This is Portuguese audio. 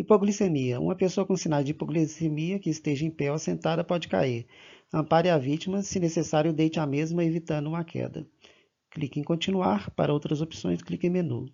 Hipoglicemia. Uma pessoa com sinais de hipoglicemia que esteja em pé ou sentada pode cair. Ampare a vítima, se necessário, deite a mesma, evitando uma queda. Clique em continuar. Para outras opções, clique em menu.